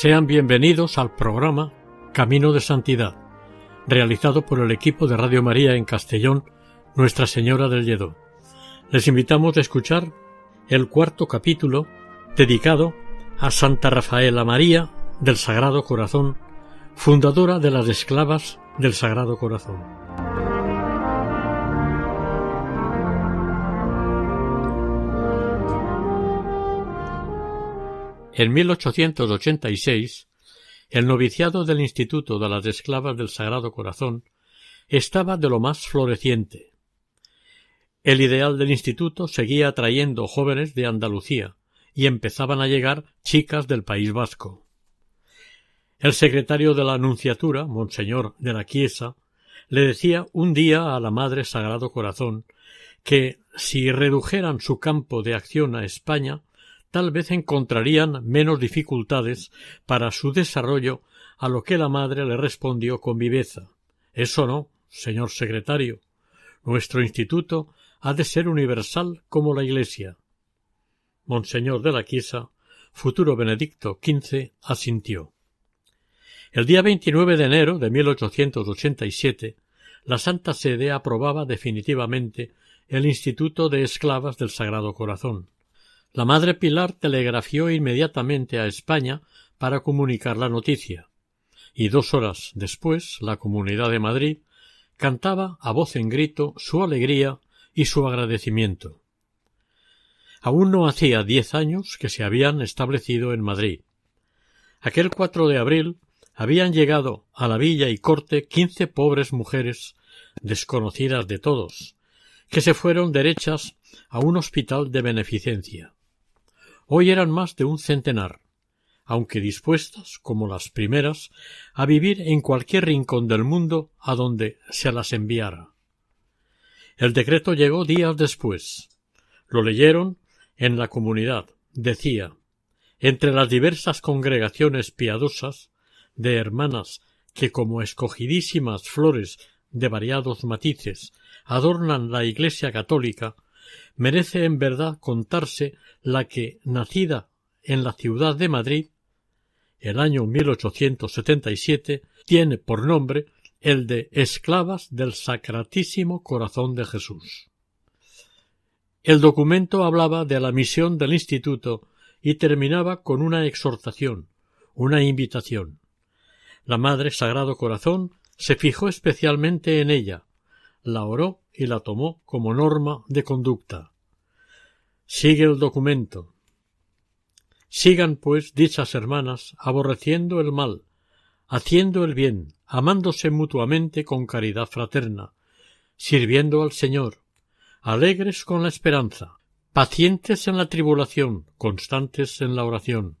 Sean bienvenidos al programa Camino de Santidad, realizado por el equipo de Radio María en Castellón, Nuestra Señora del Lledó. Les invitamos a escuchar el cuarto capítulo dedicado a Santa Rafaela María del Sagrado Corazón, fundadora de las esclavas del Sagrado Corazón. En 1886, el noviciado del Instituto de las Esclavas del Sagrado Corazón estaba de lo más floreciente. El ideal del instituto seguía atrayendo jóvenes de Andalucía y empezaban a llegar chicas del País Vasco. El secretario de la Anunciatura, Monseñor de la Chiesa, le decía un día a la Madre Sagrado Corazón que si redujeran su campo de acción a España, tal vez encontrarían menos dificultades para su desarrollo a lo que la madre le respondió con viveza. Eso no, señor secretario. Nuestro instituto ha de ser universal como la Iglesia. Monseñor de la Quiesa, futuro Benedicto XV, asintió. El día 29 de enero de 1887, la Santa Sede aprobaba definitivamente el Instituto de Esclavas del Sagrado Corazón. La madre Pilar telegrafió inmediatamente a España para comunicar la noticia, y dos horas después la Comunidad de Madrid cantaba a voz en grito su alegría y su agradecimiento. Aún no hacía diez años que se habían establecido en Madrid. Aquel cuatro de abril habían llegado a la villa y corte quince pobres mujeres desconocidas de todos, que se fueron derechas a un hospital de beneficencia. Hoy eran más de un centenar, aunque dispuestas, como las primeras, a vivir en cualquier rincón del mundo a donde se las enviara. El decreto llegó días después. Lo leyeron en la comunidad. Decía entre las diversas congregaciones piadosas de hermanas que como escogidísimas flores de variados matices adornan la Iglesia católica, merece en verdad contarse la que, nacida en la ciudad de Madrid, el año 1877, tiene por nombre el de Esclavas del Sacratísimo Corazón de Jesús. El documento hablaba de la misión del Instituto y terminaba con una exhortación, una invitación. La Madre Sagrado Corazón se fijó especialmente en ella, la oró y la tomó como norma de conducta. Sigue el documento. Sigan, pues, dichas hermanas, aborreciendo el mal, haciendo el bien, amándose mutuamente con caridad fraterna, sirviendo al Señor, alegres con la esperanza, pacientes en la tribulación, constantes en la oración.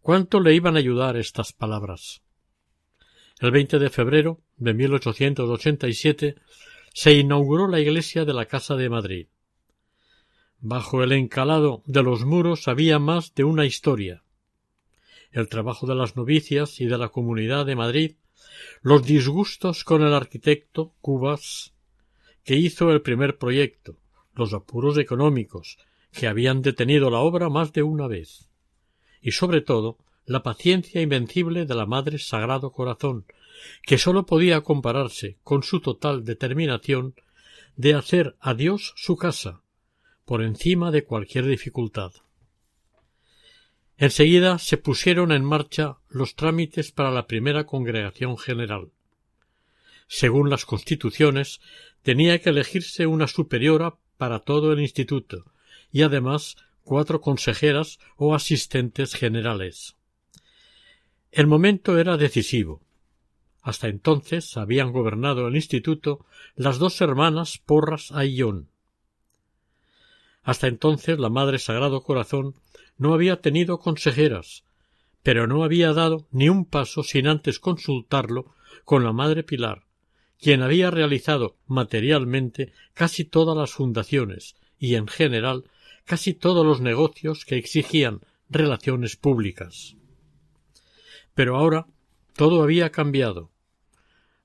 ¿Cuánto le iban a ayudar estas palabras? El 20 de febrero de 1887 se inauguró la iglesia de la Casa de Madrid. Bajo el encalado de los muros había más de una historia. El trabajo de las novicias y de la Comunidad de Madrid, los disgustos con el arquitecto Cubas, que hizo el primer proyecto, los apuros económicos, que habían detenido la obra más de una vez, y sobre todo la paciencia invencible de la Madre Sagrado Corazón, que sólo podía compararse con su total determinación de hacer a Dios su casa, por encima de cualquier dificultad. Enseguida se pusieron en marcha los trámites para la primera congregación general. Según las constituciones, tenía que elegirse una superiora para todo el instituto y además cuatro consejeras o asistentes generales. El momento era decisivo. Hasta entonces habían gobernado el instituto las dos hermanas Porras Ayllón. Hasta entonces la Madre Sagrado Corazón no había tenido consejeras, pero no había dado ni un paso sin antes consultarlo con la Madre Pilar, quien había realizado materialmente casi todas las fundaciones y en general casi todos los negocios que exigían relaciones públicas. Pero ahora todo había cambiado.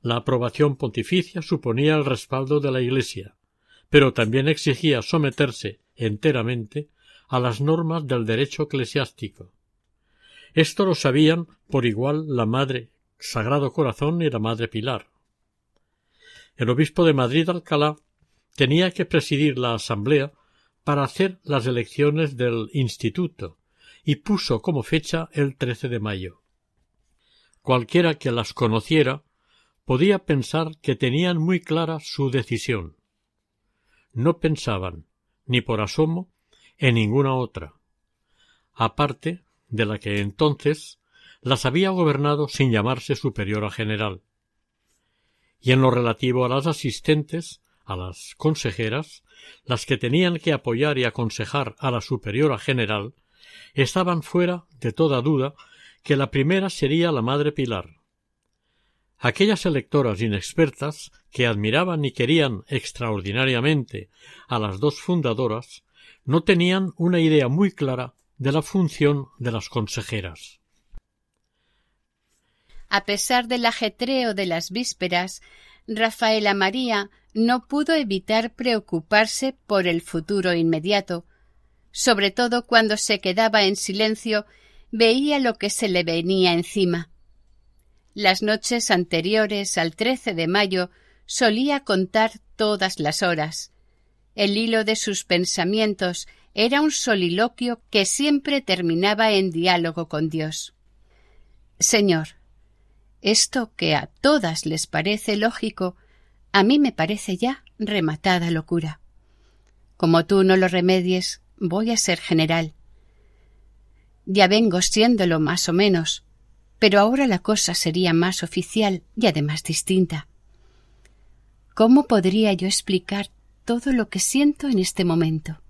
La aprobación pontificia suponía el respaldo de la Iglesia, pero también exigía someterse enteramente a las normas del derecho eclesiástico. Esto lo sabían por igual la Madre Sagrado Corazón y la Madre Pilar. El obispo de Madrid Alcalá tenía que presidir la asamblea para hacer las elecciones del instituto y puso como fecha el 13 de mayo. Cualquiera que las conociera podía pensar que tenían muy clara su decisión. No pensaban, ni por asomo, en ninguna otra, aparte de la que entonces las había gobernado sin llamarse superiora general. Y en lo relativo a las asistentes, a las consejeras, las que tenían que apoyar y aconsejar a la superiora general, estaban fuera de toda duda que la primera sería la madre Pilar. Aquellas electoras inexpertas que admiraban y querían extraordinariamente a las dos fundadoras no tenían una idea muy clara de la función de las consejeras. A pesar del ajetreo de las vísperas, Rafaela María no pudo evitar preocuparse por el futuro inmediato, sobre todo cuando se quedaba en silencio veía lo que se le venía encima. Las noches anteriores al 13 de mayo solía contar todas las horas. El hilo de sus pensamientos era un soliloquio que siempre terminaba en diálogo con Dios. Señor, esto que a todas les parece lógico, a mí me parece ya rematada locura. Como tú no lo remedies, voy a ser general. Ya vengo siéndolo más o menos, pero ahora la cosa sería más oficial y además distinta. ¿Cómo podría yo explicar todo lo que siento en este momento?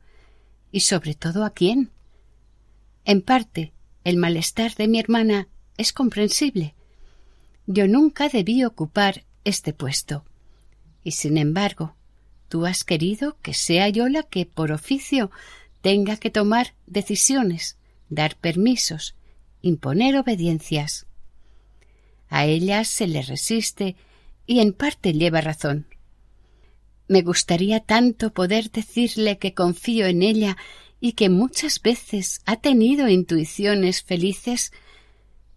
Y sobre todo a quién. En parte, el malestar de mi hermana es comprensible. Yo nunca debí ocupar este puesto. Y sin embargo, tú has querido que sea yo la que, por oficio, tenga que tomar decisiones, dar permisos, imponer obediencias. A ella se le resiste y en parte lleva razón. Me gustaría tanto poder decirle que confío en ella y que muchas veces ha tenido intuiciones felices.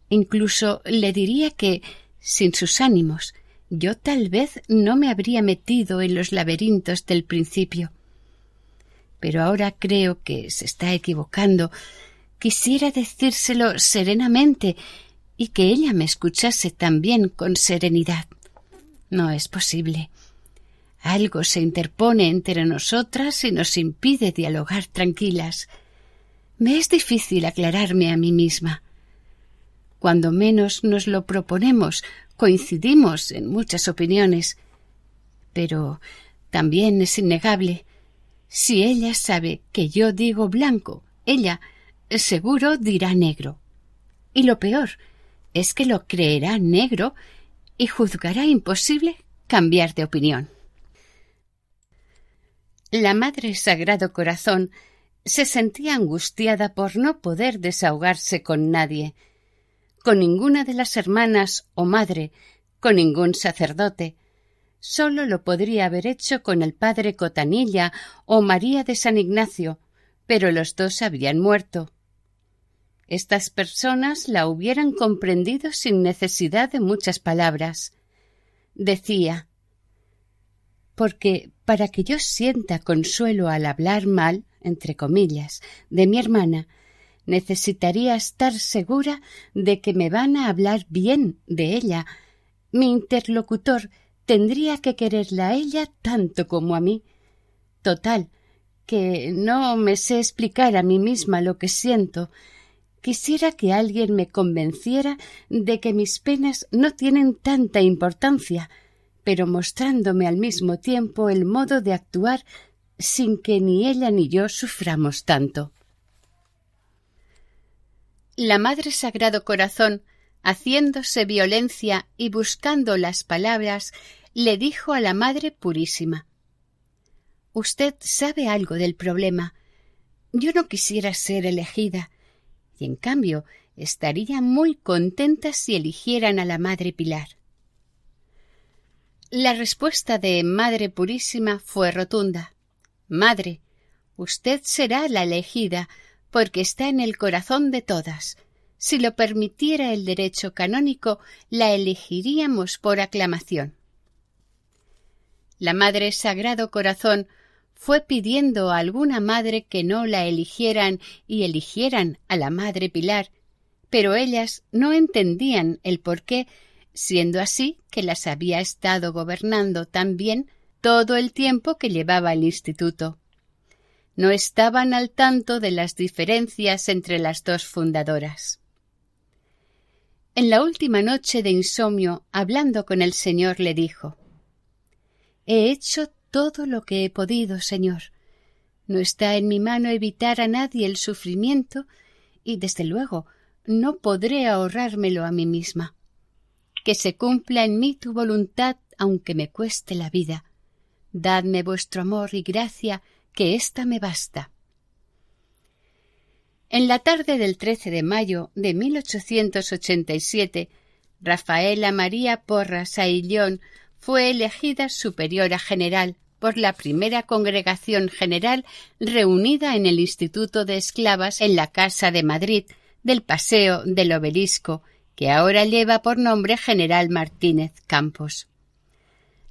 Incluso le diría que, sin sus ánimos, yo tal vez no me habría metido en los laberintos del principio. Pero ahora creo que se está equivocando. Quisiera decírselo serenamente y que ella me escuchase también con serenidad. No es posible. Algo se interpone entre nosotras y nos impide dialogar tranquilas. Me es difícil aclararme a mí misma. Cuando menos nos lo proponemos, coincidimos en muchas opiniones. Pero también es innegable. Si ella sabe que yo digo blanco, ella seguro dirá negro. Y lo peor es que lo creerá negro y juzgará imposible cambiar de opinión. La Madre Sagrado Corazón se sentía angustiada por no poder desahogarse con nadie, con ninguna de las hermanas o madre, con ningún sacerdote. Sólo lo podría haber hecho con el padre Cotanilla o María de San Ignacio, pero los dos habían muerto. Estas personas la hubieran comprendido sin necesidad de muchas palabras. Decía porque para que yo sienta consuelo al hablar mal, entre comillas, de mi hermana, necesitaría estar segura de que me van a hablar bien de ella. Mi interlocutor tendría que quererla a ella tanto como a mí. Total, que no me sé explicar a mí misma lo que siento, Quisiera que alguien me convenciera de que mis penas no tienen tanta importancia, pero mostrándome al mismo tiempo el modo de actuar sin que ni ella ni yo suframos tanto. La Madre Sagrado Corazón, haciéndose violencia y buscando las palabras, le dijo a la Madre Purísima Usted sabe algo del problema. Yo no quisiera ser elegida, y en cambio estaría muy contenta si eligieran a la Madre Pilar. La respuesta de Madre Purísima fue rotunda. Madre, usted será la elegida, porque está en el corazón de todas. Si lo permitiera el derecho canónico, la elegiríamos por aclamación. La Madre Sagrado Corazón fue pidiendo a alguna madre que no la eligieran y eligieran a la Madre Pilar, pero ellas no entendían el por qué siendo así que las había estado gobernando tan bien todo el tiempo que llevaba el instituto. No estaban al tanto de las diferencias entre las dos fundadoras. En la última noche de insomnio, hablando con el Señor, le dijo He hecho todo lo que he podido, Señor. No está en mi mano evitar a nadie el sufrimiento y, desde luego, no podré ahorrármelo a mí misma que se cumpla en mí tu voluntad aunque me cueste la vida. Dadme vuestro amor y gracia, que ésta me basta. En la tarde del 13 de mayo de 1887, Rafaela María Porras Aillón fue elegida superiora general por la primera congregación general reunida en el Instituto de Esclavas en la Casa de Madrid del Paseo del Obelisco que ahora lleva por nombre General Martínez Campos.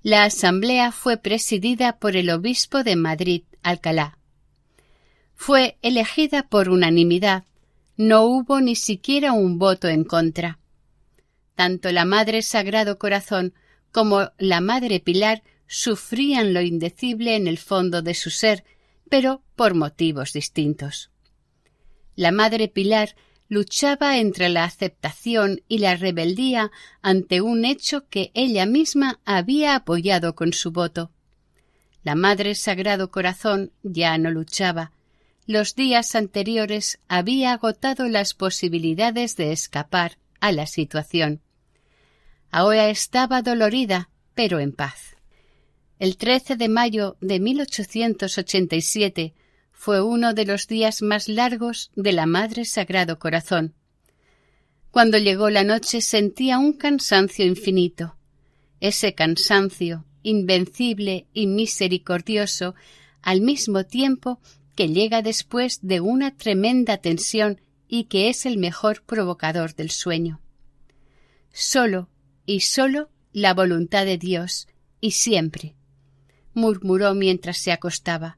La asamblea fue presidida por el obispo de Madrid, Alcalá. Fue elegida por unanimidad. No hubo ni siquiera un voto en contra. Tanto la Madre Sagrado Corazón como la Madre Pilar sufrían lo indecible en el fondo de su ser, pero por motivos distintos. La Madre Pilar luchaba entre la aceptación y la rebeldía ante un hecho que ella misma había apoyado con su voto. La Madre Sagrado Corazón ya no luchaba. Los días anteriores había agotado las posibilidades de escapar a la situación. Ahora estaba dolorida, pero en paz. El 13 de mayo de 1887 fue uno de los días más largos de la Madre Sagrado Corazón. Cuando llegó la noche sentía un cansancio infinito. Ese cansancio, invencible y misericordioso, al mismo tiempo que llega después de una tremenda tensión y que es el mejor provocador del sueño. Solo y solo la voluntad de Dios, y siempre, murmuró mientras se acostaba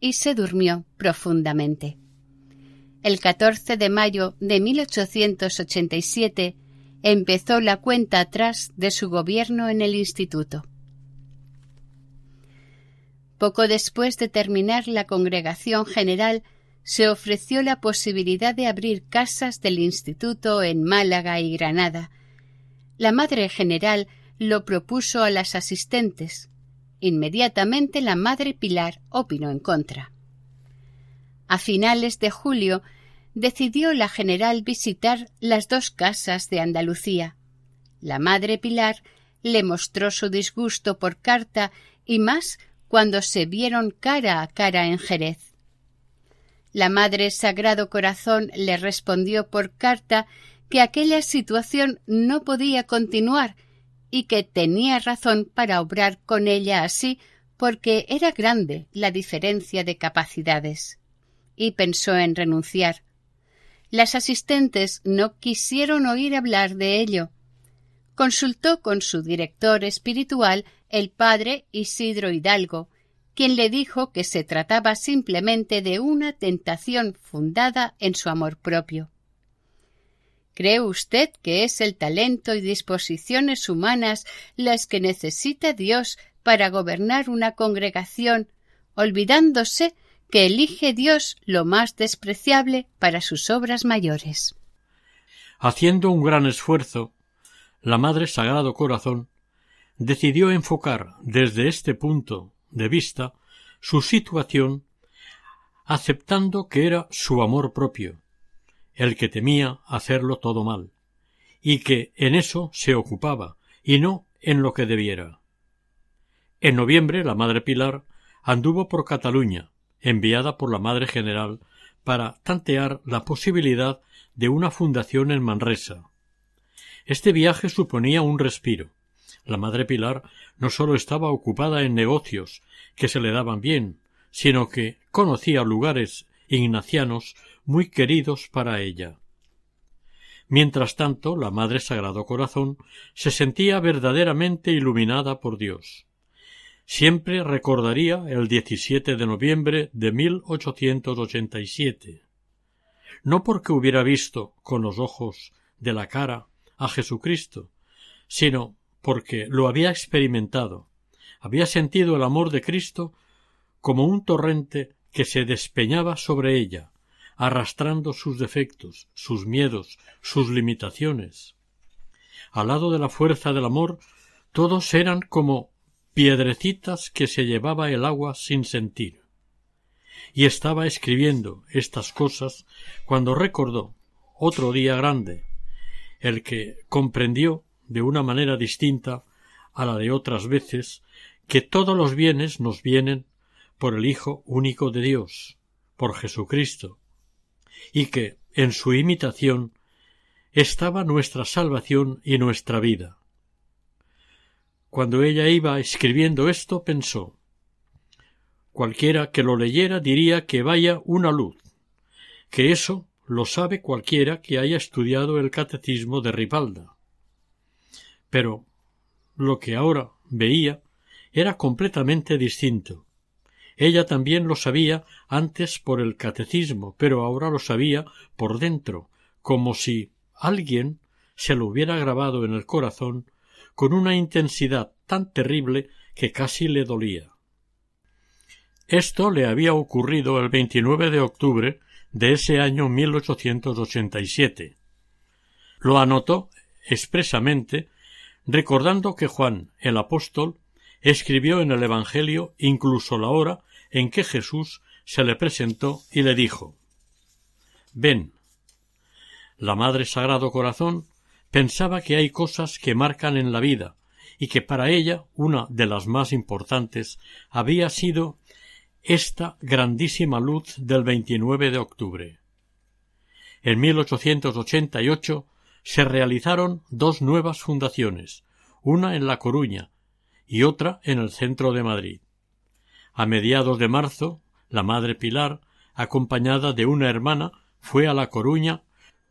y se durmió profundamente. El 14 de mayo de 1887 empezó la cuenta atrás de su gobierno en el instituto. Poco después de terminar la congregación general, se ofreció la posibilidad de abrir casas del instituto en Málaga y Granada. La madre general lo propuso a las asistentes, Inmediatamente la madre Pilar opinó en contra. A finales de julio decidió la general visitar las dos casas de Andalucía. La madre Pilar le mostró su disgusto por carta y más cuando se vieron cara a cara en Jerez. La Madre Sagrado Corazón le respondió por carta que aquella situación no podía continuar y que tenía razón para obrar con ella así porque era grande la diferencia de capacidades. Y pensó en renunciar. Las asistentes no quisieron oír hablar de ello. Consultó con su director espiritual, el padre Isidro Hidalgo, quien le dijo que se trataba simplemente de una tentación fundada en su amor propio. ¿Cree usted que es el talento y disposiciones humanas las que necesita Dios para gobernar una congregación, olvidándose que elige Dios lo más despreciable para sus obras mayores. Haciendo un gran esfuerzo, la Madre Sagrado Corazón decidió enfocar desde este punto de vista su situación aceptando que era su amor propio, el que temía hacerlo todo mal, y que en eso se ocupaba, y no en lo que debiera. En noviembre la Madre Pilar anduvo por Cataluña, enviada por la Madre General para tantear la posibilidad de una fundación en Manresa. Este viaje suponía un respiro. La Madre Pilar no sólo estaba ocupada en negocios que se le daban bien, sino que conocía lugares ignacianos muy queridos para ella. Mientras tanto, la Madre Sagrado Corazón se sentía verdaderamente iluminada por Dios. Siempre recordaría el 17 de noviembre de 1887. No porque hubiera visto con los ojos de la cara a Jesucristo, sino porque lo había experimentado, había sentido el amor de Cristo como un torrente que se despeñaba sobre ella, arrastrando sus defectos, sus miedos, sus limitaciones. Al lado de la fuerza del amor, todos eran como piedrecitas que se llevaba el agua sin sentir. Y estaba escribiendo estas cosas cuando recordó otro día grande, el que comprendió de una manera distinta a la de otras veces que todos los bienes nos vienen por el Hijo único de Dios, por Jesucristo, y que, en su imitación, estaba nuestra salvación y nuestra vida. Cuando ella iba escribiendo esto, pensó Cualquiera que lo leyera diría que vaya una luz, que eso lo sabe cualquiera que haya estudiado el catecismo de Ripalda. Pero lo que ahora veía era completamente distinto. Ella también lo sabía antes por el catecismo, pero ahora lo sabía por dentro, como si alguien se lo hubiera grabado en el corazón con una intensidad tan terrible que casi le dolía. Esto le había ocurrido el 29 de octubre de ese año 1887. Lo anotó expresamente, recordando que Juan el apóstol escribió en el Evangelio incluso la hora en que Jesús se le presentó y le dijo Ven. La Madre Sagrado Corazón pensaba que hay cosas que marcan en la vida y que para ella una de las más importantes había sido esta grandísima luz del 29 de octubre. En 1888 se realizaron dos nuevas fundaciones, una en La Coruña y otra en el centro de Madrid. A mediados de marzo, la madre Pilar, acompañada de una hermana, fue a La Coruña,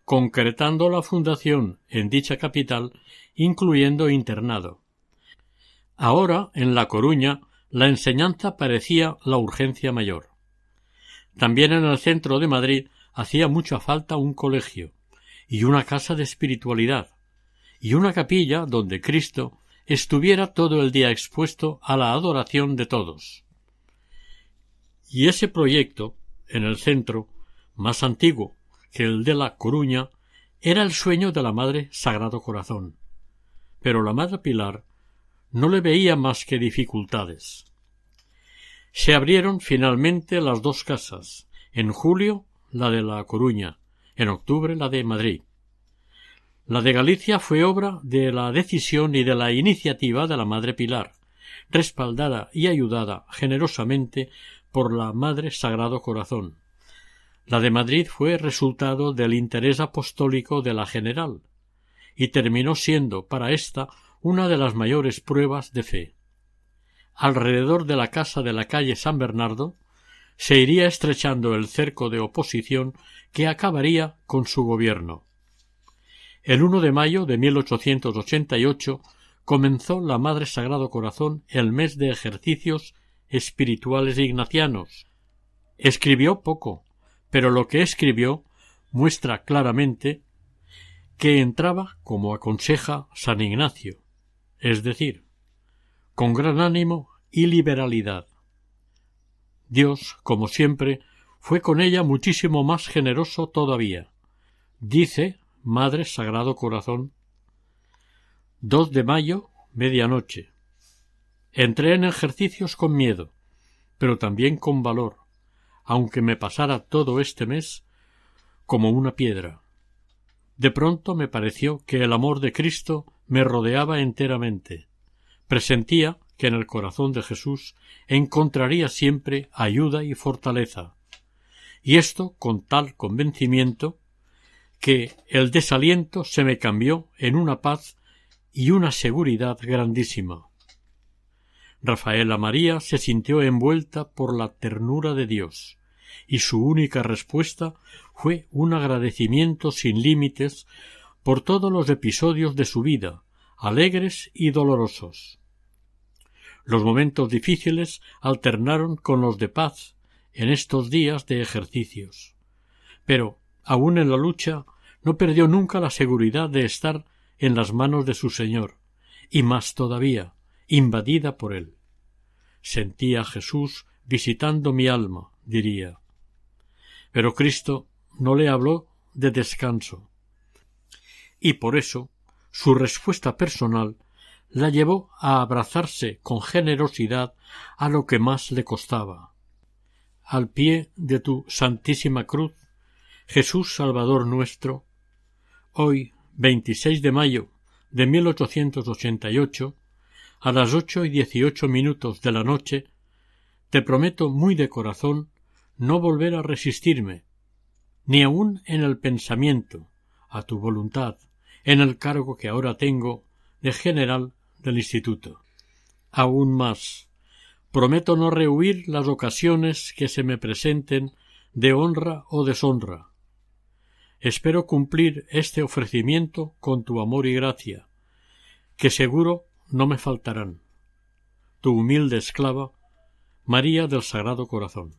concretando la fundación en dicha capital, incluyendo internado. Ahora, en La Coruña, la enseñanza parecía la urgencia mayor. También en el centro de Madrid hacía mucha falta un colegio, y una casa de espiritualidad, y una capilla donde Cristo estuviera todo el día expuesto a la adoración de todos. Y ese proyecto, en el centro, más antiguo que el de La Coruña, era el sueño de la Madre Sagrado Corazón. Pero la Madre Pilar no le veía más que dificultades. Se abrieron finalmente las dos casas, en julio la de La Coruña, en octubre la de Madrid. La de Galicia fue obra de la decisión y de la iniciativa de la Madre Pilar, respaldada y ayudada generosamente por la Madre Sagrado Corazón. La de Madrid fue resultado del interés apostólico de la general, y terminó siendo para ésta una de las mayores pruebas de fe. Alrededor de la casa de la calle San Bernardo se iría estrechando el cerco de oposición que acabaría con su gobierno. El 1 de mayo de 1888 comenzó la Madre Sagrado Corazón el mes de ejercicios espirituales ignacianos. Escribió poco, pero lo que escribió muestra claramente que entraba como aconseja San Ignacio, es decir, con gran ánimo y liberalidad. Dios, como siempre, fue con ella muchísimo más generoso todavía. Dice Madre Sagrado Corazón 2 de mayo, medianoche. Entré en ejercicios con miedo, pero también con valor, aunque me pasara todo este mes como una piedra. De pronto me pareció que el amor de Cristo me rodeaba enteramente. Presentía que en el corazón de Jesús encontraría siempre ayuda y fortaleza. Y esto con tal convencimiento que el desaliento se me cambió en una paz y una seguridad grandísima. Rafaela María se sintió envuelta por la ternura de Dios, y su única respuesta fue un agradecimiento sin límites por todos los episodios de su vida, alegres y dolorosos. Los momentos difíciles alternaron con los de paz en estos días de ejercicios. Pero, aun en la lucha, no perdió nunca la seguridad de estar en las manos de su Señor, y más todavía, invadida por él. Sentía a Jesús visitando mi alma, diría. Pero Cristo no le habló de descanso. Y por eso su respuesta personal la llevó a abrazarse con generosidad a lo que más le costaba. Al pie de tu Santísima Cruz, Jesús Salvador nuestro, hoy 26 de mayo de 1888, a las ocho y dieciocho minutos de la noche, te prometo muy de corazón no volver a resistirme, ni aun en el pensamiento, a tu voluntad, en el cargo que ahora tengo de general del Instituto. Aún más, prometo no rehuir las ocasiones que se me presenten de honra o deshonra. Espero cumplir este ofrecimiento con tu amor y gracia, que seguro no me faltarán. Tu humilde esclava, María del Sagrado Corazón.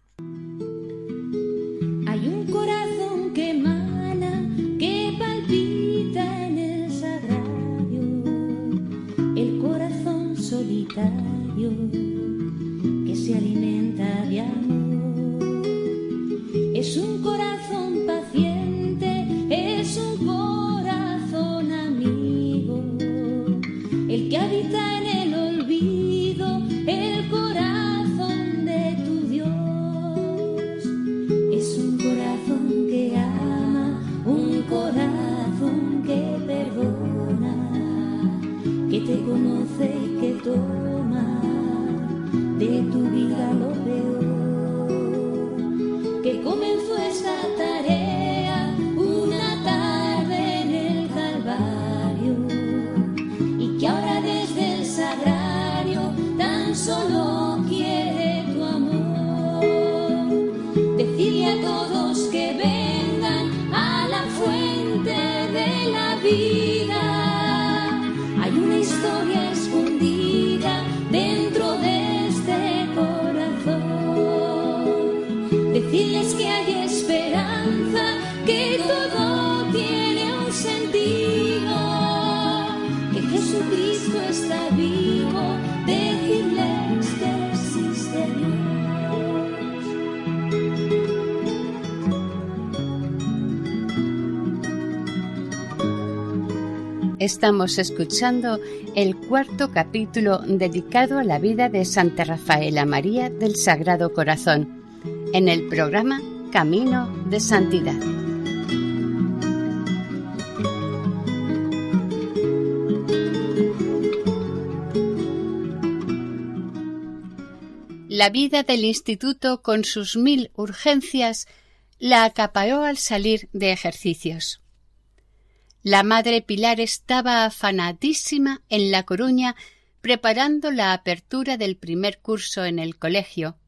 Estamos escuchando el cuarto capítulo dedicado a la vida de Santa Rafaela María del Sagrado Corazón en el programa Camino de Santidad. La vida del instituto con sus mil urgencias la acaparó al salir de ejercicios. La madre Pilar estaba afanadísima en La Coruña preparando la apertura del primer curso en el colegio,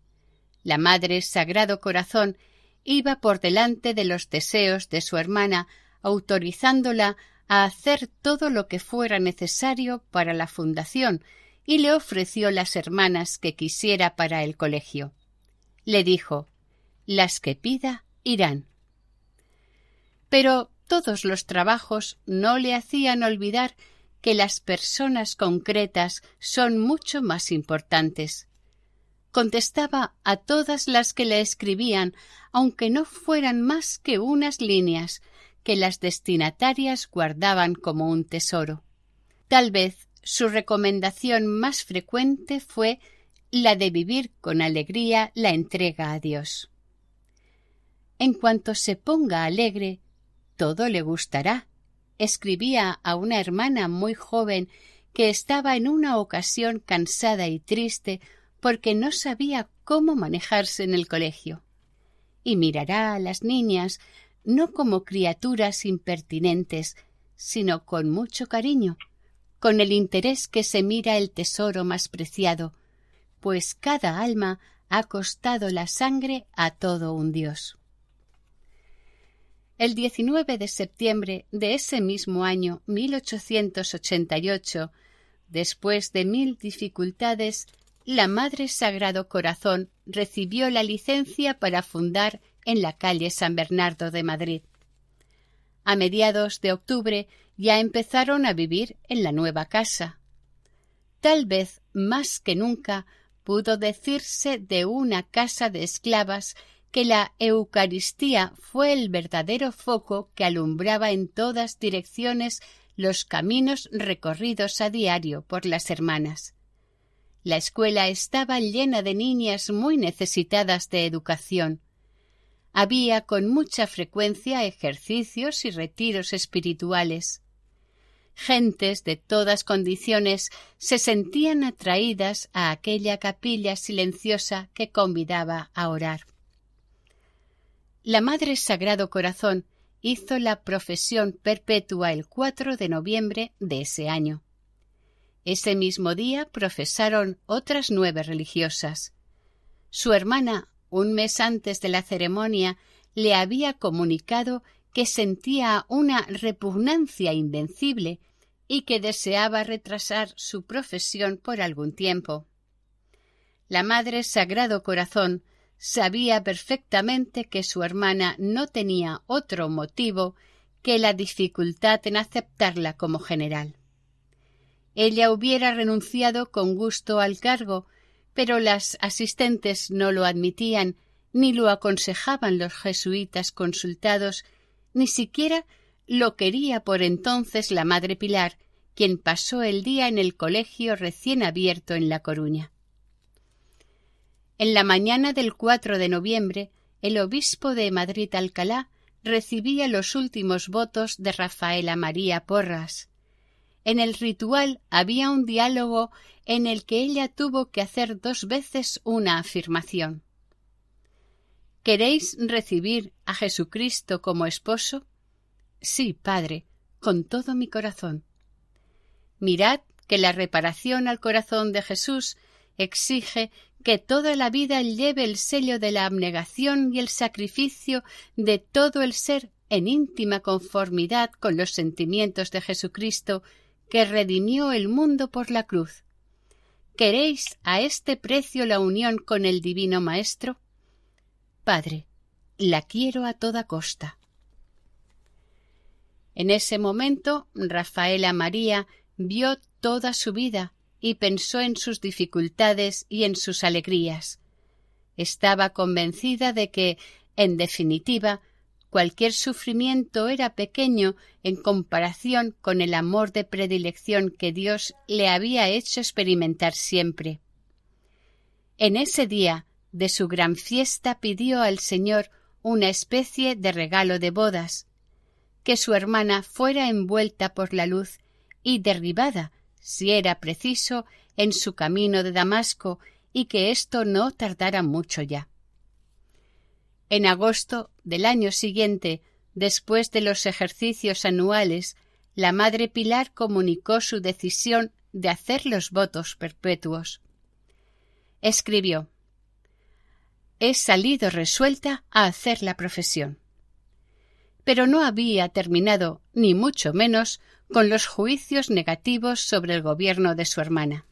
la Madre Sagrado Corazón iba por delante de los deseos de su hermana, autorizándola a hacer todo lo que fuera necesario para la fundación y le ofreció las hermanas que quisiera para el colegio. Le dijo Las que pida irán. Pero todos los trabajos no le hacían olvidar que las personas concretas son mucho más importantes contestaba a todas las que le escribían, aunque no fueran más que unas líneas, que las destinatarias guardaban como un tesoro. Tal vez su recomendación más frecuente fue la de vivir con alegría la entrega a Dios. En cuanto se ponga alegre, todo le gustará, escribía a una hermana muy joven que estaba en una ocasión cansada y triste porque no sabía cómo manejarse en el colegio. Y mirará a las niñas no como criaturas impertinentes, sino con mucho cariño, con el interés que se mira el tesoro más preciado, pues cada alma ha costado la sangre a todo un Dios. El 19 de septiembre de ese mismo año 1888, después de mil dificultades, la Madre Sagrado Corazón recibió la licencia para fundar en la calle San Bernardo de Madrid. A mediados de octubre ya empezaron a vivir en la nueva casa. Tal vez más que nunca pudo decirse de una casa de esclavas que la Eucaristía fue el verdadero foco que alumbraba en todas direcciones los caminos recorridos a diario por las hermanas. La escuela estaba llena de niñas muy necesitadas de educación. Había con mucha frecuencia ejercicios y retiros espirituales. Gentes de todas condiciones se sentían atraídas a aquella capilla silenciosa que convidaba a orar la Madre Sagrado Corazón hizo la profesión perpetua el 4 de noviembre de ese año. Ese mismo día profesaron otras nueve religiosas. Su hermana, un mes antes de la ceremonia, le había comunicado que sentía una repugnancia invencible y que deseaba retrasar su profesión por algún tiempo. La Madre Sagrado Corazón sabía perfectamente que su hermana no tenía otro motivo que la dificultad en aceptarla como general. Ella hubiera renunciado con gusto al cargo, pero las asistentes no lo admitían, ni lo aconsejaban los jesuitas consultados, ni siquiera lo quería por entonces la Madre Pilar, quien pasó el día en el colegio recién abierto en La Coruña. En la mañana del 4 de noviembre, el obispo de Madrid Alcalá recibía los últimos votos de Rafaela María Porras. En el ritual había un diálogo en el que ella tuvo que hacer dos veces una afirmación. ¿Queréis recibir a Jesucristo como esposo? Sí, Padre, con todo mi corazón. Mirad que la reparación al corazón de Jesús exige que toda la vida lleve el sello de la abnegación y el sacrificio de todo el ser en íntima conformidad con los sentimientos de Jesucristo que redimió el mundo por la cruz. ¿Queréis a este precio la unión con el Divino Maestro? Padre, la quiero a toda costa. En ese momento Rafaela María vio toda su vida y pensó en sus dificultades y en sus alegrías. Estaba convencida de que, en definitiva, cualquier sufrimiento era pequeño en comparación con el amor de predilección que Dios le había hecho experimentar siempre. En ese día de su gran fiesta pidió al Señor una especie de regalo de bodas, que su hermana fuera envuelta por la luz y derribada si era preciso, en su camino de Damasco y que esto no tardara mucho ya. En agosto del año siguiente, después de los ejercicios anuales, la Madre Pilar comunicó su decisión de hacer los votos perpetuos. Escribió He salido resuelta a hacer la profesión. Pero no había terminado, ni mucho menos, con los juicios negativos sobre el gobierno de su hermana.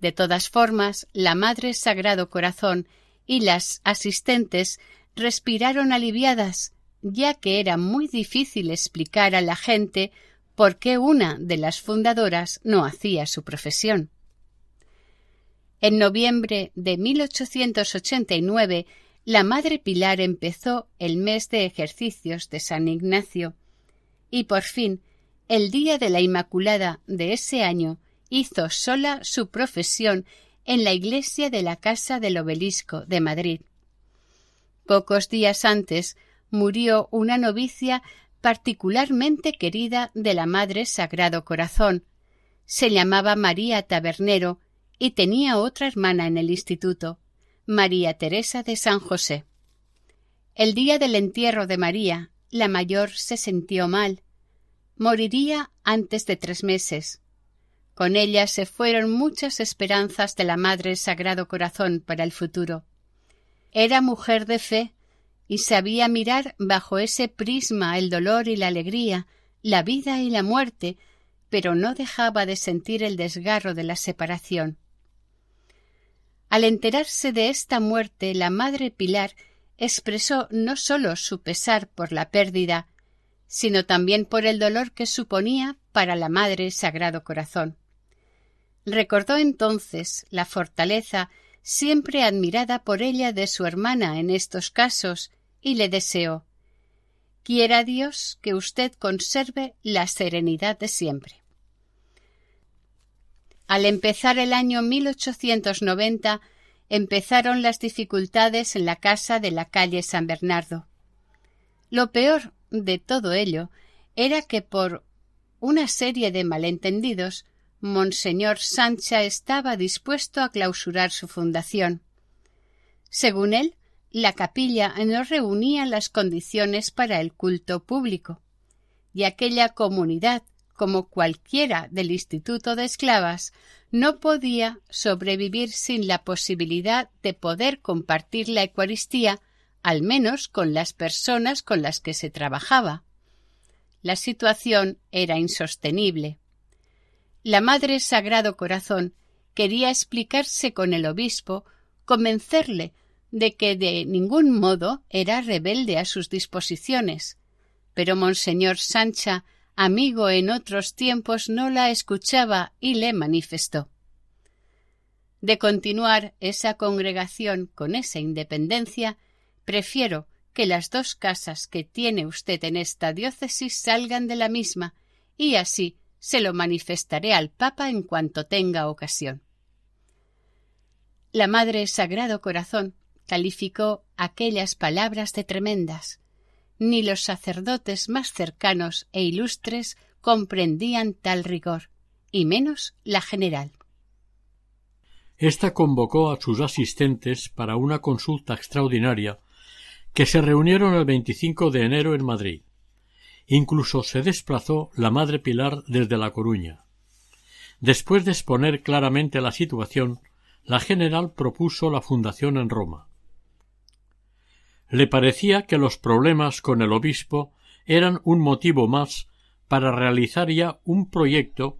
De todas formas, la Madre Sagrado Corazón y las asistentes respiraron aliviadas, ya que era muy difícil explicar a la gente por qué una de las fundadoras no hacía su profesión. En noviembre de 1889, la Madre Pilar empezó el mes de ejercicios de San Ignacio y por fin, el día de la Inmaculada de ese año, hizo sola su profesión en la iglesia de la Casa del Obelisco de Madrid. Pocos días antes murió una novicia particularmente querida de la Madre Sagrado Corazón. Se llamaba María Tabernero y tenía otra hermana en el instituto, María Teresa de San José. El día del entierro de María, la mayor se sintió mal. Moriría antes de tres meses. Con ella se fueron muchas esperanzas de la Madre Sagrado Corazón para el futuro. Era mujer de fe y sabía mirar bajo ese prisma el dolor y la alegría, la vida y la muerte, pero no dejaba de sentir el desgarro de la separación. Al enterarse de esta muerte, la madre Pilar expresó no sólo su pesar por la pérdida, sino también por el dolor que suponía para la Madre Sagrado Corazón. Recordó entonces la fortaleza siempre admirada por ella de su hermana en estos casos, y le deseó Quiera Dios que usted conserve la serenidad de siempre. Al empezar el año 1890 empezaron las dificultades en la casa de la calle San Bernardo. Lo peor de todo ello era que por una serie de malentendidos Monseñor Sancha estaba dispuesto a clausurar su fundación. Según él, la capilla no reunía las condiciones para el culto público, y aquella comunidad como cualquiera del Instituto de Esclavas, no podía sobrevivir sin la posibilidad de poder compartir la Eucaristía, al menos con las personas con las que se trabajaba. La situación era insostenible. La Madre Sagrado Corazón quería explicarse con el obispo, convencerle de que de ningún modo era rebelde a sus disposiciones, pero Monseñor Sancha amigo en otros tiempos, no la escuchaba y le manifestó. De continuar esa congregación con esa independencia, prefiero que las dos casas que tiene usted en esta diócesis salgan de la misma, y así se lo manifestaré al Papa en cuanto tenga ocasión. La Madre Sagrado Corazón calificó aquellas palabras de tremendas, ni los sacerdotes más cercanos e ilustres comprendían tal rigor, y menos la general. Esta convocó a sus asistentes para una consulta extraordinaria que se reunieron el 25 de enero en Madrid. Incluso se desplazó la Madre Pilar desde La Coruña. Después de exponer claramente la situación, la general propuso la fundación en Roma le parecía que los problemas con el obispo eran un motivo más para realizar ya un proyecto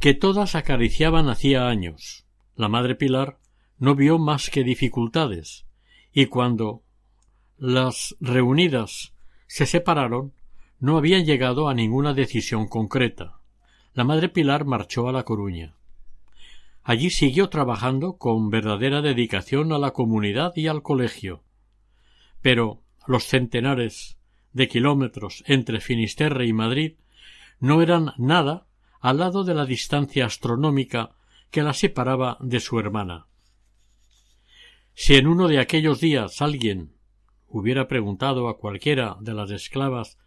que todas acariciaban hacía años. La madre Pilar no vio más que dificultades, y cuando las reunidas se separaron, no habían llegado a ninguna decisión concreta. La madre Pilar marchó a La Coruña. Allí siguió trabajando con verdadera dedicación a la comunidad y al colegio, pero los centenares de kilómetros entre Finisterre y Madrid no eran nada al lado de la distancia astronómica que la separaba de su hermana. Si en uno de aquellos días alguien hubiera preguntado a cualquiera de las esclavas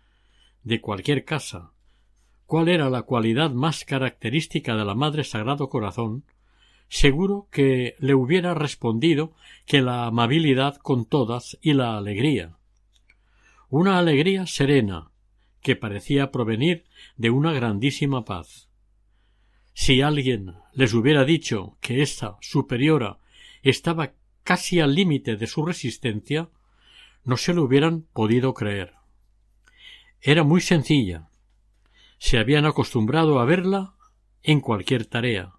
de cualquier casa cuál era la cualidad más característica de la Madre Sagrado Corazón, seguro que le hubiera respondido que la amabilidad con todas y la alegría. Una alegría serena, que parecía provenir de una grandísima paz. Si alguien les hubiera dicho que esta superiora estaba casi al límite de su resistencia, no se lo hubieran podido creer. Era muy sencilla. Se habían acostumbrado a verla en cualquier tarea.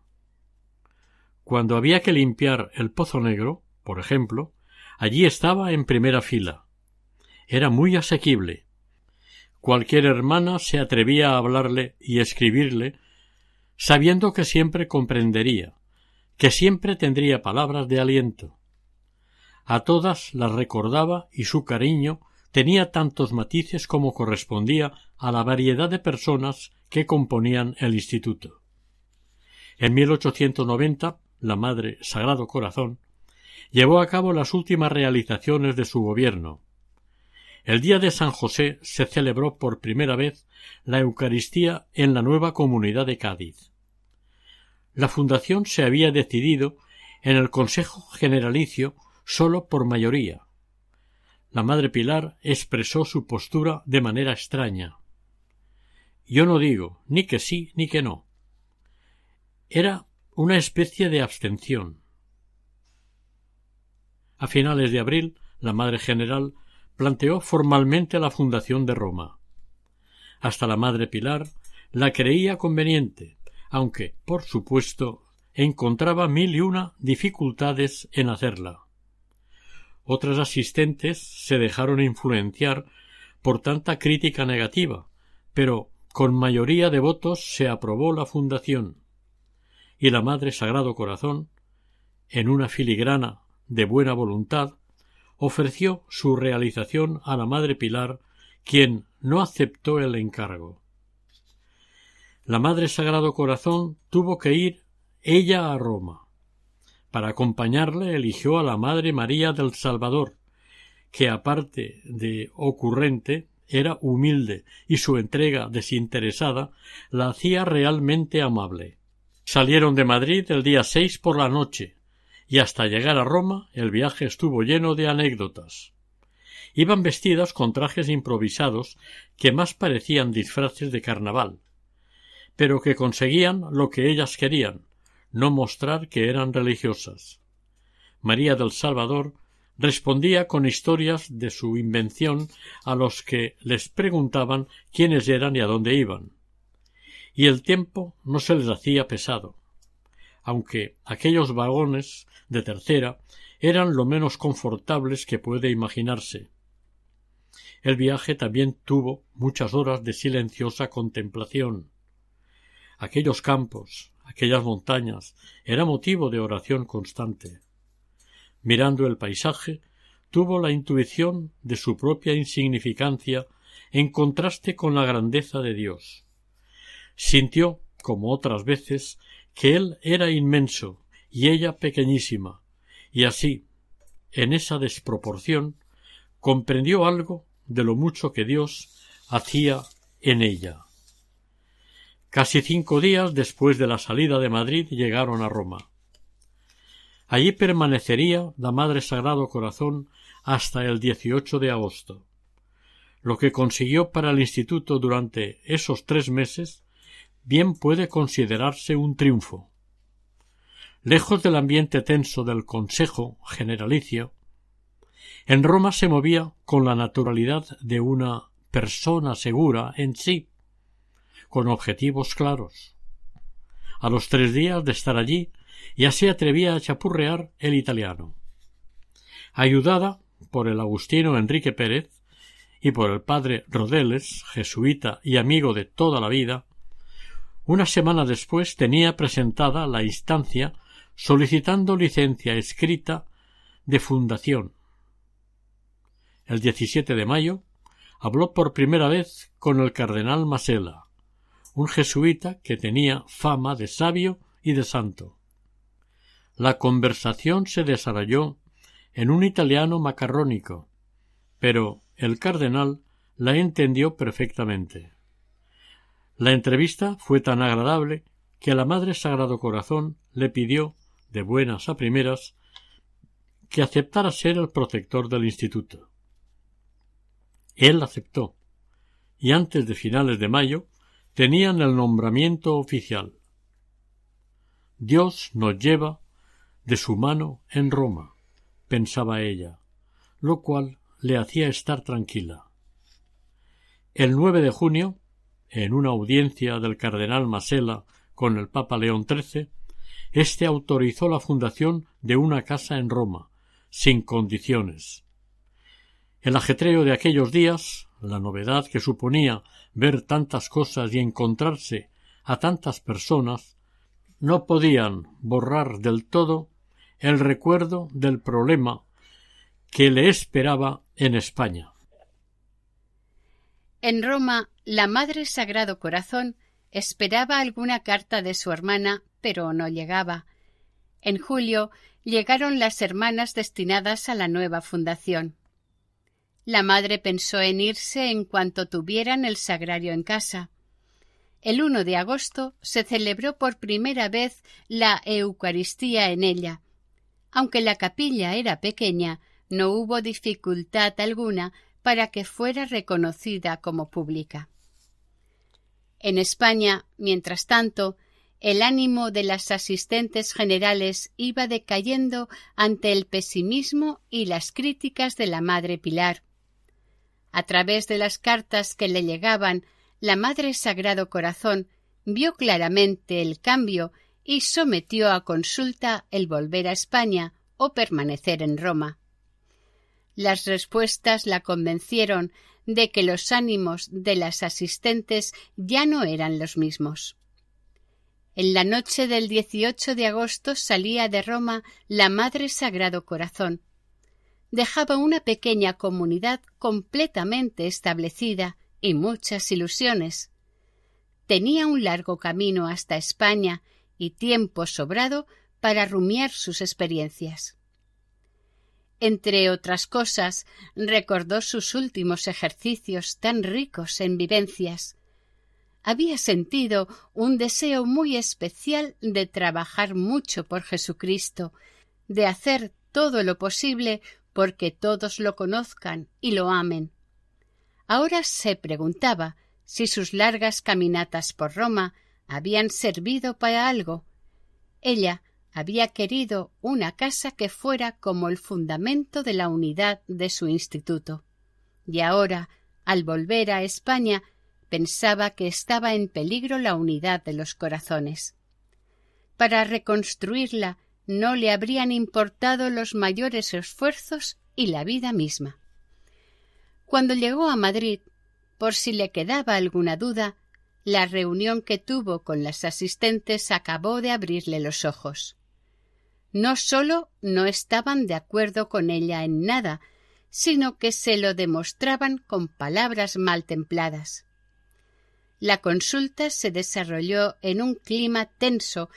Cuando había que limpiar el pozo negro, por ejemplo, allí estaba en primera fila. Era muy asequible. Cualquier hermana se atrevía a hablarle y escribirle, sabiendo que siempre comprendería, que siempre tendría palabras de aliento. A todas las recordaba y su cariño tenía tantos matices como correspondía a la variedad de personas que componían el instituto. En 1890, la Madre Sagrado Corazón llevó a cabo las últimas realizaciones de su gobierno. El día de San José se celebró por primera vez la Eucaristía en la nueva comunidad de Cádiz. La fundación se había decidido en el Consejo Generalicio solo por mayoría. La Madre Pilar expresó su postura de manera extraña. Yo no digo ni que sí ni que no. Era una especie de abstención. A finales de abril, la Madre General planteó formalmente la fundación de Roma. Hasta la Madre Pilar la creía conveniente, aunque, por supuesto, encontraba mil y una dificultades en hacerla. Otras asistentes se dejaron influenciar por tanta crítica negativa, pero con mayoría de votos se aprobó la fundación y la Madre Sagrado Corazón, en una filigrana de buena voluntad, ofreció su realización a la Madre Pilar, quien no aceptó el encargo. La Madre Sagrado Corazón tuvo que ir ella a Roma. Para acompañarle eligió a la Madre María del Salvador, que aparte de ocurrente era humilde y su entrega desinteresada la hacía realmente amable. Salieron de Madrid el día seis por la noche, y hasta llegar a Roma el viaje estuvo lleno de anécdotas. Iban vestidas con trajes improvisados que más parecían disfraces de carnaval, pero que conseguían lo que ellas querían, no mostrar que eran religiosas. María del Salvador respondía con historias de su invención a los que les preguntaban quiénes eran y a dónde iban y el tiempo no se les hacía pesado, aunque aquellos vagones de tercera eran lo menos confortables que puede imaginarse. El viaje también tuvo muchas horas de silenciosa contemplación. Aquellos campos, aquellas montañas, era motivo de oración constante. Mirando el paisaje, tuvo la intuición de su propia insignificancia en contraste con la grandeza de Dios. Sintió, como otras veces, que él era inmenso y ella pequeñísima, y así, en esa desproporción, comprendió algo de lo mucho que Dios hacía en ella. Casi cinco días después de la salida de Madrid llegaron a Roma. Allí permanecería la Madre Sagrado Corazón hasta el 18 de agosto. Lo que consiguió para el Instituto durante esos tres meses bien puede considerarse un triunfo. Lejos del ambiente tenso del Consejo Generalicio, en Roma se movía con la naturalidad de una persona segura en sí, con objetivos claros. A los tres días de estar allí ya se atrevía a chapurrear el italiano. Ayudada por el agustino Enrique Pérez y por el padre Rodeles, jesuita y amigo de toda la vida, una semana después tenía presentada la instancia solicitando licencia escrita de fundación. El 17 de mayo habló por primera vez con el cardenal Masela, un jesuita que tenía fama de sabio y de santo. La conversación se desarrolló en un italiano macarrónico, pero el cardenal la entendió perfectamente. La entrevista fue tan agradable que la Madre Sagrado Corazón le pidió, de buenas a primeras, que aceptara ser el protector del instituto. Él aceptó, y antes de finales de mayo tenían el nombramiento oficial. Dios nos lleva de su mano en Roma, pensaba ella, lo cual le hacía estar tranquila. El 9 de junio en una audiencia del cardenal Masela con el Papa León XIII, éste autorizó la fundación de una casa en Roma, sin condiciones. El ajetreo de aquellos días, la novedad que suponía ver tantas cosas y encontrarse a tantas personas, no podían borrar del todo el recuerdo del problema que le esperaba en España. En Roma, la Madre Sagrado Corazón esperaba alguna carta de su hermana, pero no llegaba. En julio llegaron las hermanas destinadas a la nueva fundación. La madre pensó en irse en cuanto tuvieran el sagrario en casa. El 1 de agosto se celebró por primera vez la Eucaristía en ella. Aunque la capilla era pequeña, no hubo dificultad alguna para que fuera reconocida como pública. En España, mientras tanto, el ánimo de las asistentes generales iba decayendo ante el pesimismo y las críticas de la Madre Pilar. A través de las cartas que le llegaban la Madre Sagrado Corazón vio claramente el cambio y sometió a consulta el volver a España o permanecer en Roma. Las respuestas la convencieron de que los ánimos de las asistentes ya no eran los mismos. En la noche del 18 de agosto salía de Roma la Madre Sagrado Corazón. Dejaba una pequeña comunidad completamente establecida y muchas ilusiones. Tenía un largo camino hasta España y tiempo sobrado para rumiar sus experiencias. Entre otras cosas, recordó sus últimos ejercicios tan ricos en vivencias. Había sentido un deseo muy especial de trabajar mucho por Jesucristo, de hacer todo lo posible porque todos lo conozcan y lo amen. Ahora se preguntaba si sus largas caminatas por Roma habían servido para algo. Ella había querido una casa que fuera como el fundamento de la unidad de su instituto. Y ahora, al volver a España, pensaba que estaba en peligro la unidad de los corazones. Para reconstruirla no le habrían importado los mayores esfuerzos y la vida misma. Cuando llegó a Madrid, por si le quedaba alguna duda, la reunión que tuvo con las asistentes acabó de abrirle los ojos. No sólo no estaban de acuerdo con ella en nada, sino que se lo demostraban con palabras mal templadas. La consulta se desarrolló en un clima tenso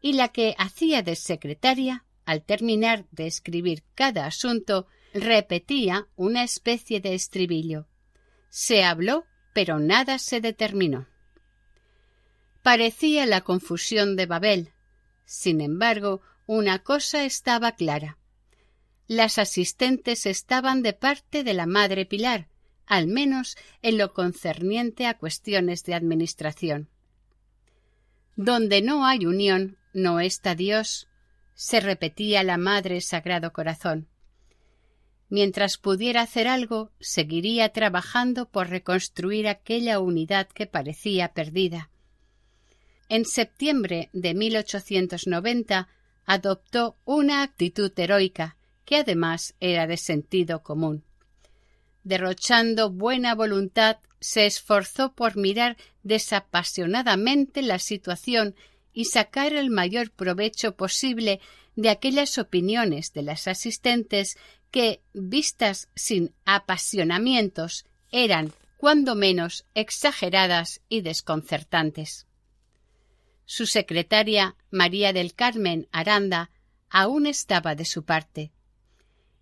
y la que hacía de secretaria, al terminar de escribir cada asunto, repetía una especie de estribillo. Se habló, pero nada se determinó. Parecía la confusión de Babel. Sin embargo, una cosa estaba clara. Las asistentes estaban de parte de la Madre Pilar, al menos en lo concerniente a cuestiones de administración. Donde no hay unión, no está Dios, se repetía la Madre Sagrado Corazón. Mientras pudiera hacer algo, seguiría trabajando por reconstruir aquella unidad que parecía perdida. En septiembre de 1890 adoptó una actitud heroica que además era de sentido común. Derrochando buena voluntad, se esforzó por mirar desapasionadamente la situación y sacar el mayor provecho posible de aquellas opiniones de las asistentes que, vistas sin apasionamientos, eran, cuando menos, exageradas y desconcertantes. Su secretaria, María del Carmen Aranda, aún estaba de su parte.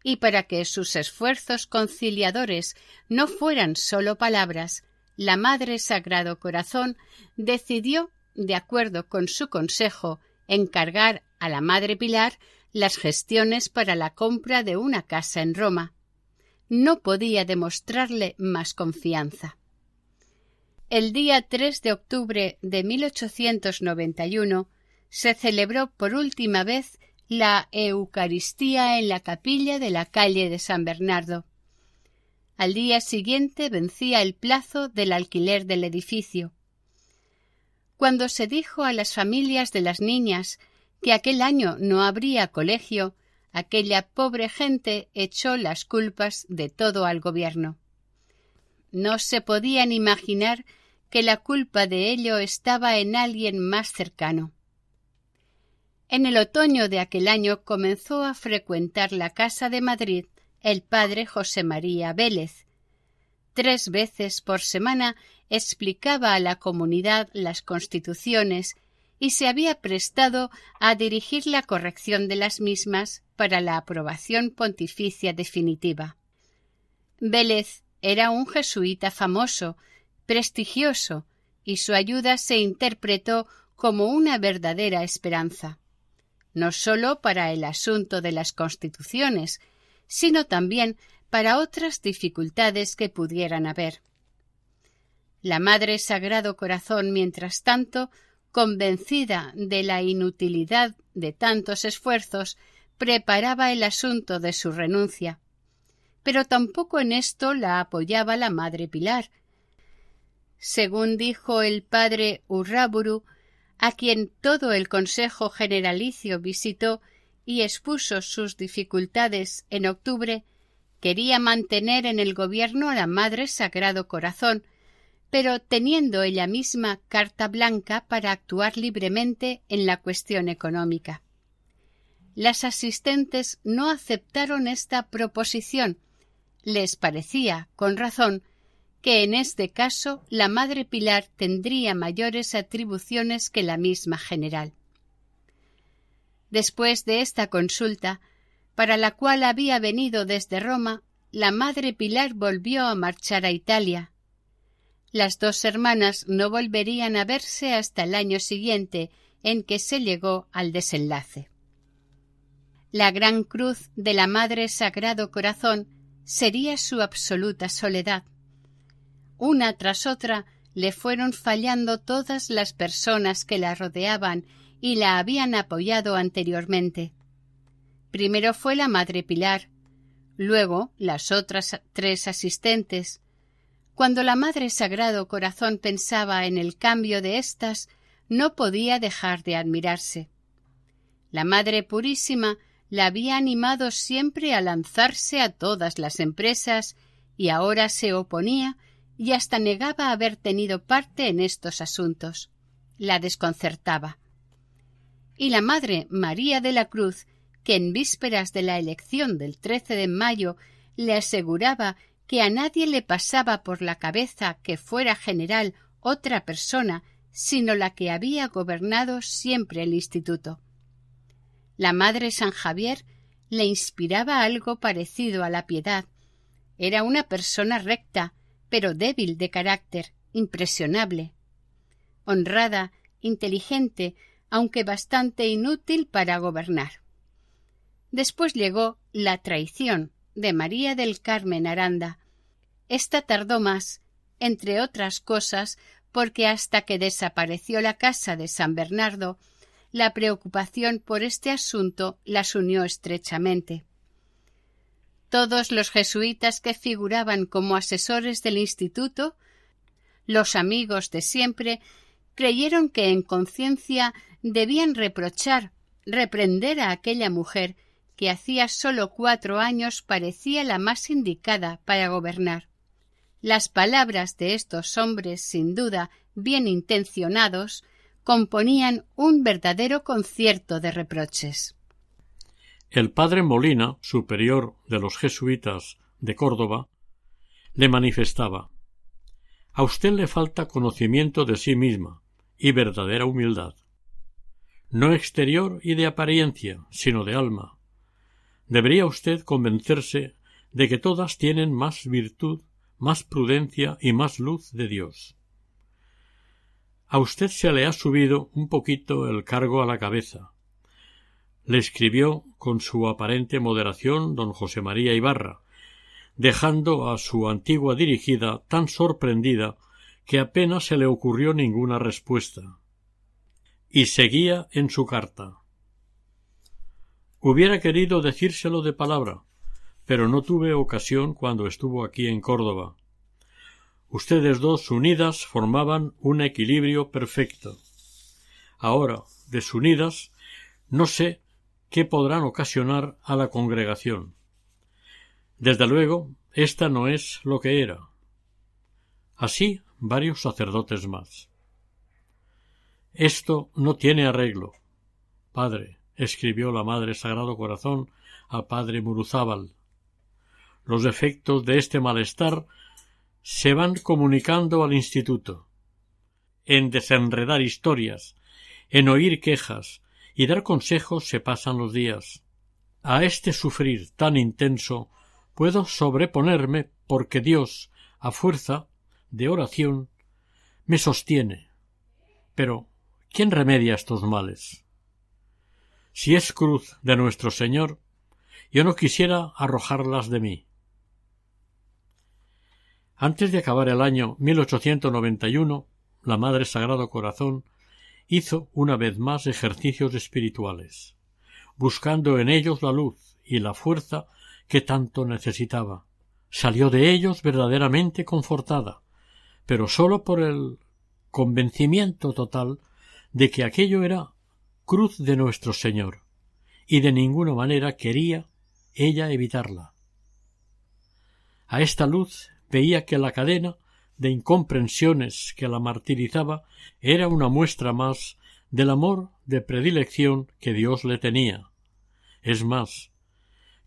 Y para que sus esfuerzos conciliadores no fueran sólo palabras, la Madre Sagrado Corazón decidió, de acuerdo con su consejo, encargar a la Madre Pilar las gestiones para la compra de una casa en Roma. No podía demostrarle más confianza. El día 3 de octubre de 1891 se celebró por última vez la Eucaristía en la capilla de la calle de San Bernardo. Al día siguiente vencía el plazo del alquiler del edificio. Cuando se dijo a las familias de las niñas que aquel año no habría colegio, aquella pobre gente echó las culpas de todo al gobierno. No se podían imaginar que la culpa de ello estaba en alguien más cercano. En el otoño de aquel año comenzó a frecuentar la casa de Madrid el padre José María Vélez. Tres veces por semana explicaba a la comunidad las constituciones y se había prestado a dirigir la corrección de las mismas para la aprobación pontificia definitiva. Vélez era un jesuita famoso, prestigioso, y su ayuda se interpretó como una verdadera esperanza, no sólo para el asunto de las constituciones, sino también para otras dificultades que pudieran haber. La Madre Sagrado Corazón, mientras tanto, convencida de la inutilidad de tantos esfuerzos, preparaba el asunto de su renuncia. Pero tampoco en esto la apoyaba la Madre Pilar. Según dijo el padre Urráburu, a quien todo el Consejo Generalicio visitó y expuso sus dificultades en octubre, quería mantener en el gobierno a la Madre Sagrado Corazón, pero teniendo ella misma carta blanca para actuar libremente en la cuestión económica. Las asistentes no aceptaron esta proposición. Les parecía, con razón, que en este caso la Madre Pilar tendría mayores atribuciones que la misma general. Después de esta consulta, para la cual había venido desde Roma, la Madre Pilar volvió a marchar a Italia. Las dos hermanas no volverían a verse hasta el año siguiente, en que se llegó al desenlace. La gran cruz de la Madre Sagrado Corazón sería su absoluta soledad. Una tras otra le fueron fallando todas las personas que la rodeaban y la habían apoyado anteriormente. Primero fue la Madre Pilar, luego las otras tres asistentes. Cuando la Madre Sagrado Corazón pensaba en el cambio de éstas, no podía dejar de admirarse. La Madre Purísima la había animado siempre a lanzarse a todas las empresas y ahora se oponía y hasta negaba haber tenido parte en estos asuntos. La desconcertaba y la Madre María de la Cruz, que en vísperas de la elección del 13 de mayo le aseguraba que a nadie le pasaba por la cabeza que fuera general otra persona sino la que había gobernado siempre el instituto. La Madre San Javier le inspiraba algo parecido a la piedad. Era una persona recta, pero débil de carácter, impresionable. Honrada, inteligente, aunque bastante inútil para gobernar. Después llegó la traición de María del Carmen Aranda. Esta tardó más, entre otras cosas, porque hasta que desapareció la casa de San Bernardo, la preocupación por este asunto las unió estrechamente. Todos los jesuitas que figuraban como asesores del instituto, los amigos de siempre, creyeron que en conciencia debían reprochar, reprender a aquella mujer que hacía sólo cuatro años parecía la más indicada para gobernar. Las palabras de estos hombres, sin duda bien intencionados, componían un verdadero concierto de reproches. El padre Molina, superior de los jesuitas de Córdoba, le manifestaba A usted le falta conocimiento de sí misma y verdadera humildad no exterior y de apariencia, sino de alma. Debería usted convencerse de que todas tienen más virtud, más prudencia y más luz de Dios. A usted se le ha subido un poquito el cargo a la cabeza. Le escribió con su aparente moderación don José María Ibarra, dejando a su antigua dirigida tan sorprendida que apenas se le ocurrió ninguna respuesta y seguía en su carta. Hubiera querido decírselo de palabra, pero no tuve ocasión cuando estuvo aquí en Córdoba. Ustedes dos unidas formaban un equilibrio perfecto. Ahora, desunidas, no sé qué podrán ocasionar a la congregación. Desde luego, esta no es lo que era. Así varios sacerdotes más. Esto no tiene arreglo. Padre, escribió la Madre Sagrado Corazón al padre Muruzábal. Los efectos de este malestar se van comunicando al instituto. En desenredar historias, en oír quejas y dar consejos se pasan los días. A este sufrir tan intenso puedo sobreponerme porque Dios, a fuerza de oración, me sostiene. Pero, ¿quién remedia estos males? Si es cruz de nuestro Señor, yo no quisiera arrojarlas de mí. Antes de acabar el año 1891, la Madre Sagrado Corazón hizo una vez más ejercicios espirituales, buscando en ellos la luz y la fuerza que tanto necesitaba. Salió de ellos verdaderamente confortada, pero sólo por el convencimiento total de que aquello era cruz de nuestro Señor, y de ninguna manera quería ella evitarla. A esta luz veía que la cadena de incomprensiones que la martirizaba era una muestra más del amor de predilección que Dios le tenía. Es más,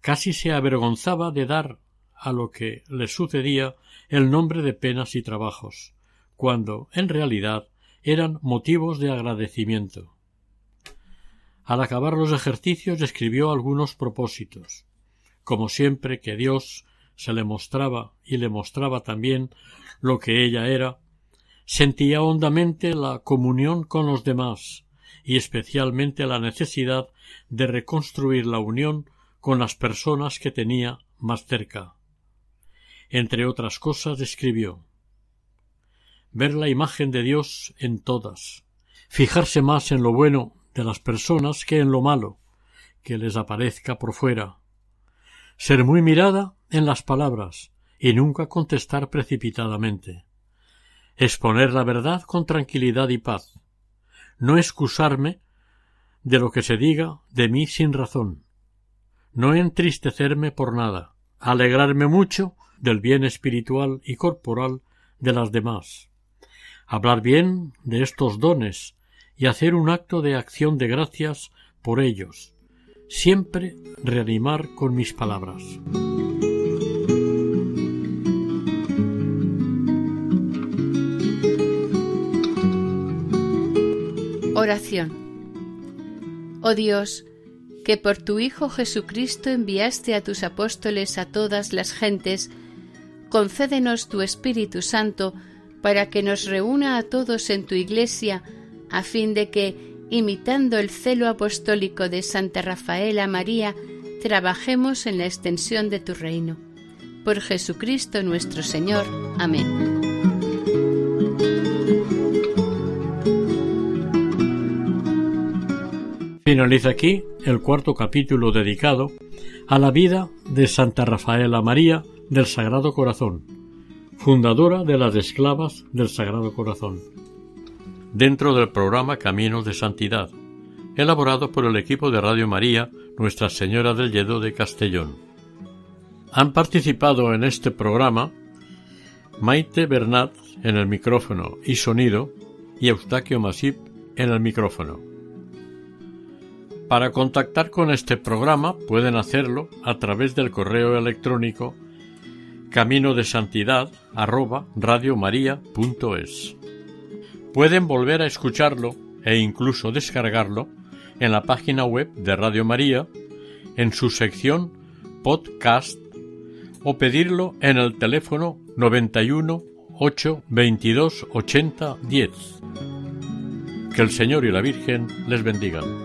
casi se avergonzaba de dar a lo que le sucedía el nombre de penas y trabajos, cuando en realidad eran motivos de agradecimiento. Al acabar los ejercicios escribió algunos propósitos. Como siempre que Dios se le mostraba y le mostraba también lo que ella era, sentía hondamente la comunión con los demás y especialmente la necesidad de reconstruir la unión con las personas que tenía más cerca. Entre otras cosas escribió ver la imagen de Dios en todas, fijarse más en lo bueno de las personas que en lo malo que les aparezca por fuera, ser muy mirada en las palabras y nunca contestar precipitadamente, exponer la verdad con tranquilidad y paz, no excusarme de lo que se diga de mí sin razón, no entristecerme por nada, alegrarme mucho del bien espiritual y corporal de las demás, hablar bien de estos dones y hacer un acto de acción de gracias por ellos, siempre reanimar con mis palabras. Oración. Oh Dios, que por tu Hijo Jesucristo enviaste a tus apóstoles a todas las gentes, concédenos tu Espíritu Santo para que nos reúna a todos en tu Iglesia, a fin de que, imitando el celo apostólico de Santa Rafaela María, trabajemos en la extensión de tu reino. Por Jesucristo nuestro Señor. Amén. Finaliza aquí el cuarto capítulo dedicado a la vida de Santa Rafaela María del Sagrado Corazón fundadora de las esclavas del Sagrado Corazón. Dentro del programa Caminos de Santidad, elaborado por el equipo de Radio María Nuestra Señora del Lledo de Castellón. Han participado en este programa Maite Bernat en el micrófono y sonido y Eustaquio Masip en el micrófono. Para contactar con este programa pueden hacerlo a través del correo electrónico camino de. Pueden volver a escucharlo e incluso descargarlo en la página web de Radio María en su sección podcast o pedirlo en el teléfono 91 8 22 80 10. Que el Señor y la Virgen les bendigan.